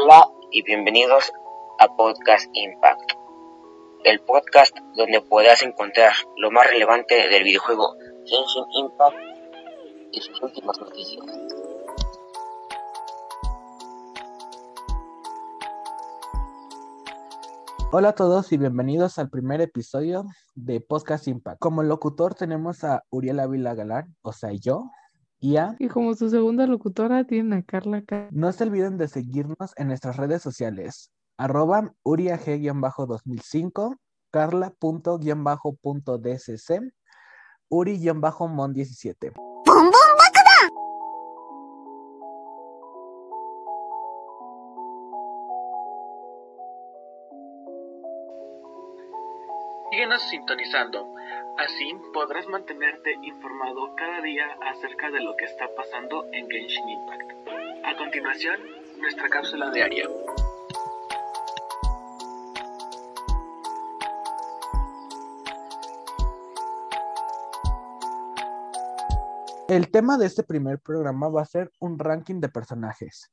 Hola y bienvenidos a Podcast Impact, el podcast donde podrás encontrar lo más relevante del videojuego Genshin Impact y sus últimas noticias. Hola a todos y bienvenidos al primer episodio de Podcast Impact. Como locutor tenemos a Uriel Ávila Galán, o sea, yo, y a... Y como su segunda locutora tiene a Carla Ca- No se olviden de seguirnos en nuestras redes sociales, arroba uriag-2005, carla.-.dcc, uri-mon17. Síguenos sintonizando, así podrás mantenerte informado cada día acerca de lo que está pasando en Genshin Impact. A continuación, nuestra cápsula diaria. El tema de este primer programa va a ser un ranking de personajes.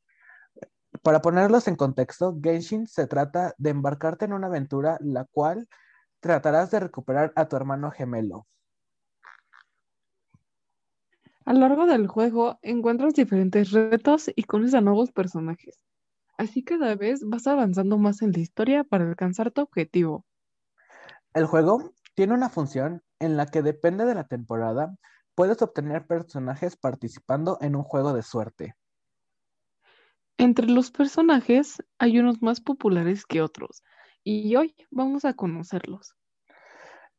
Para ponerlos en contexto, Genshin se trata de embarcarte en una aventura la cual tratarás de recuperar a tu hermano gemelo. A lo largo del juego encuentras diferentes retos y conoces a nuevos personajes. Así cada vez vas avanzando más en la historia para alcanzar tu objetivo. El juego tiene una función en la que depende de la temporada, puedes obtener personajes participando en un juego de suerte. Entre los personajes hay unos más populares que otros, y hoy vamos a conocerlos.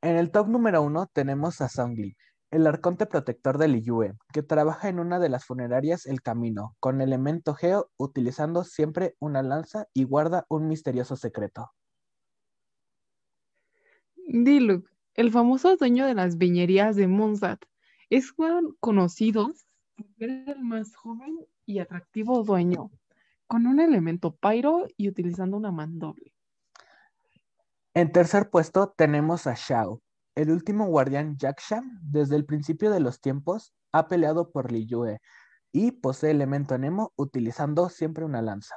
En el top número uno tenemos a Songli, el arconte protector de Liyue, que trabaja en una de las funerarias El Camino, con elemento geo, utilizando siempre una lanza y guarda un misterioso secreto. Diluc, el famoso dueño de las viñerías de Mondstadt, es con- conocido por ser el más joven y atractivo dueño, con un elemento pyro y utilizando una mandoble. En tercer puesto tenemos a Shao, el último guardián Yaksha, desde el principio de los tiempos, ha peleado por Liyue y posee elemento Nemo utilizando siempre una lanza.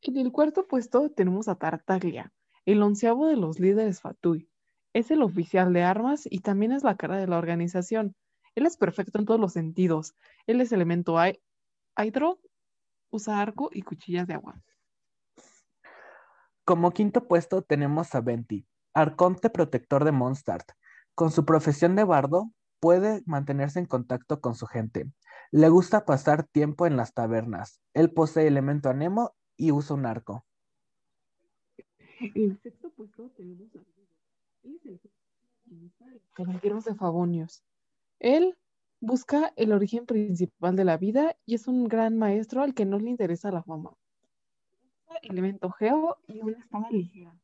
En el cuarto puesto tenemos a Tartaglia, el onceavo de los líderes Fatui. Es el oficial de armas y también es la cara de la organización. Él es perfecto en todos los sentidos. Él es elemento Hydro, usa arco y cuchillas de agua. Como quinto puesto tenemos a Venti, arconte protector de Mondstadt. Con su profesión de bardo, puede mantenerse en contacto con su gente. Le gusta pasar tiempo en las tabernas. Él posee elemento Nemo y usa un arco. En el sexto puesto tenemos a. Él es el Caballeros de Favonius. Él busca el origen principal de la vida y es un gran maestro al que no le interesa la fama. Elemento geo y una espada ligera.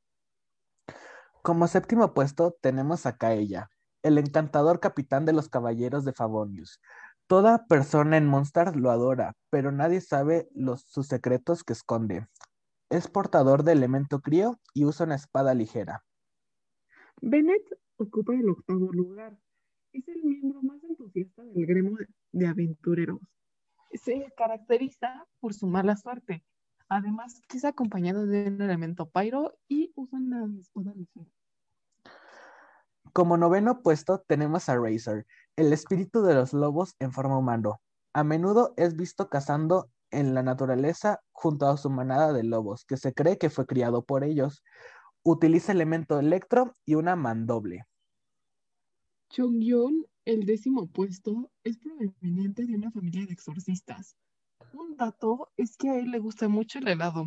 Como séptimo puesto tenemos a Kaella, el encantador capitán de los caballeros de Favonius. Toda persona en Mondstadt lo adora, pero nadie sabe los, sus secretos que esconde. Es portador de elemento crío y usa una espada ligera. Bennett ocupa el octavo lugar. Es el miembro más entusiasta del gremio de aventureros. Se caracteriza por su mala suerte. Además, que es acompañado de un elemento pyro y usa una espada. Como noveno puesto tenemos a Razor, el espíritu de los lobos en forma humano. A menudo es visto cazando en la naturaleza junto a su manada de lobos, que se cree que fue criado por ellos. Utiliza elemento electro y una mandoble. Chongyeon, el décimo puesto, es proveniente de una familia de exorcistas. Un dato es que a él le gusta mucho el helado.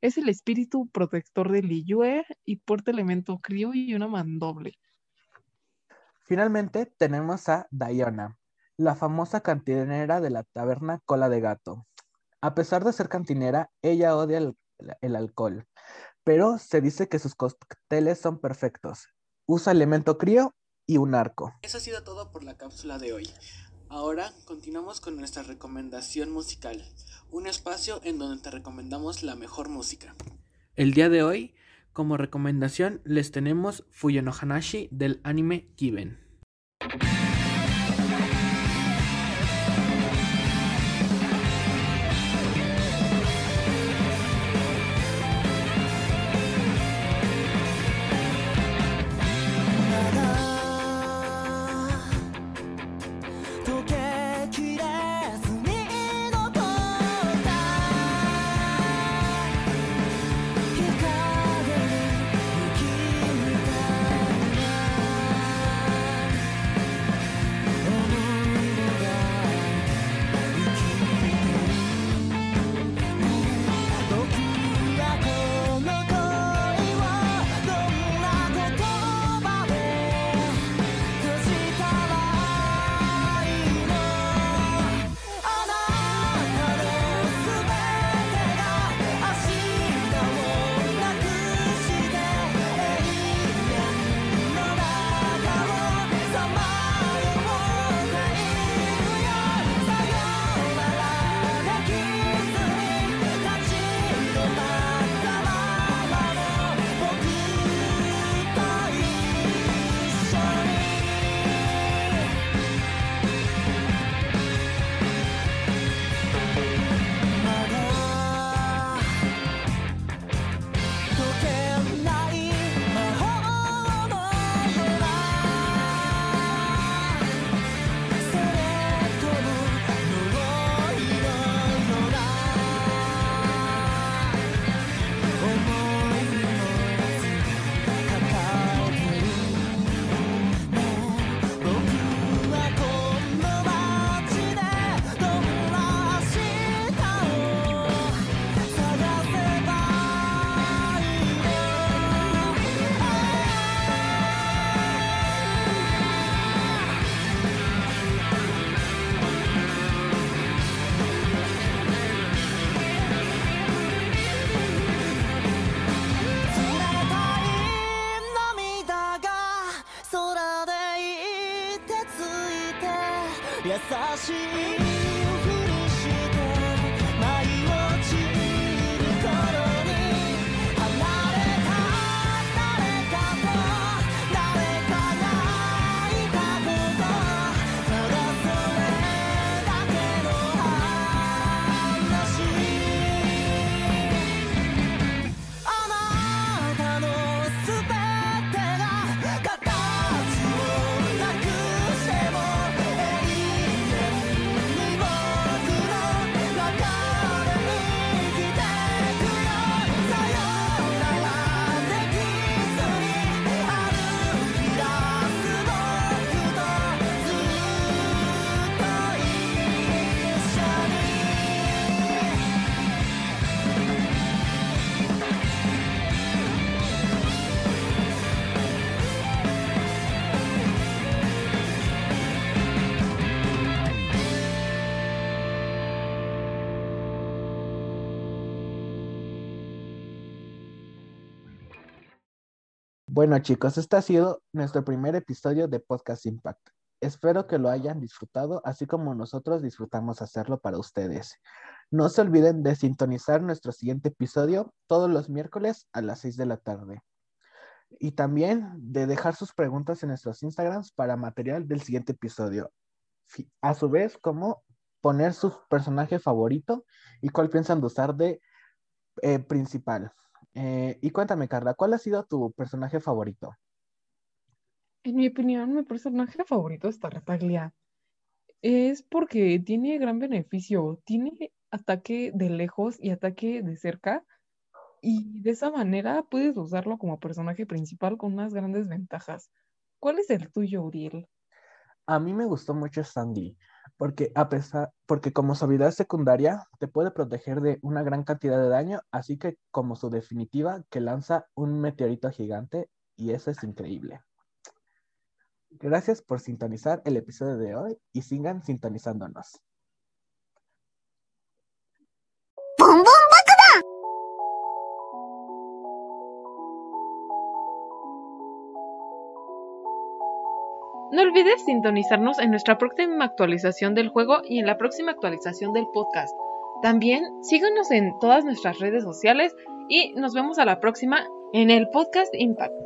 Es el espíritu protector de Liyue y porta elemento crío y una mandoble. Finalmente tenemos a Diana, la famosa cantinera de la taberna Cola de Gato. A pesar de ser cantinera, ella odia el, el alcohol, pero se dice que sus cócteles son perfectos. Usa elemento crío y un arco. Eso ha sido todo por la cápsula de hoy. Ahora continuamos con nuestra recomendación musical, un espacio en donde te recomendamos la mejor música. El día de hoy, como recomendación, les tenemos Fuyo no Hanashi del anime Kiben. 優しい Bueno chicos, este ha sido nuestro primer episodio de Podcast Impact. Espero que lo hayan disfrutado, así como nosotros disfrutamos hacerlo para ustedes. No se olviden de sintonizar nuestro siguiente episodio todos los miércoles a las 6 de la tarde. Y también de dejar sus preguntas en nuestros Instagrams para material del siguiente episodio. A su vez, como poner su personaje favorito y cuál piensan usar de eh, principal. Eh, y cuéntame, Carla, ¿cuál ha sido tu personaje favorito? En mi opinión, mi personaje favorito es Tartaglia. Es porque tiene gran beneficio. Tiene ataque de lejos y ataque de cerca. Y de esa manera puedes usarlo como personaje principal con unas grandes ventajas. ¿Cuál es el tuyo, Uriel? A mí me gustó mucho Stanley porque a pesar, porque como su habilidad secundaria te puede proteger de una gran cantidad de daño, así que como su definitiva que lanza un meteorito gigante y eso es increíble. Gracias por sintonizar el episodio de hoy y sigan sintonizándonos. Olvides sintonizarnos en nuestra próxima actualización del juego y en la próxima actualización del podcast. También síganos en todas nuestras redes sociales y nos vemos a la próxima en el podcast Impact.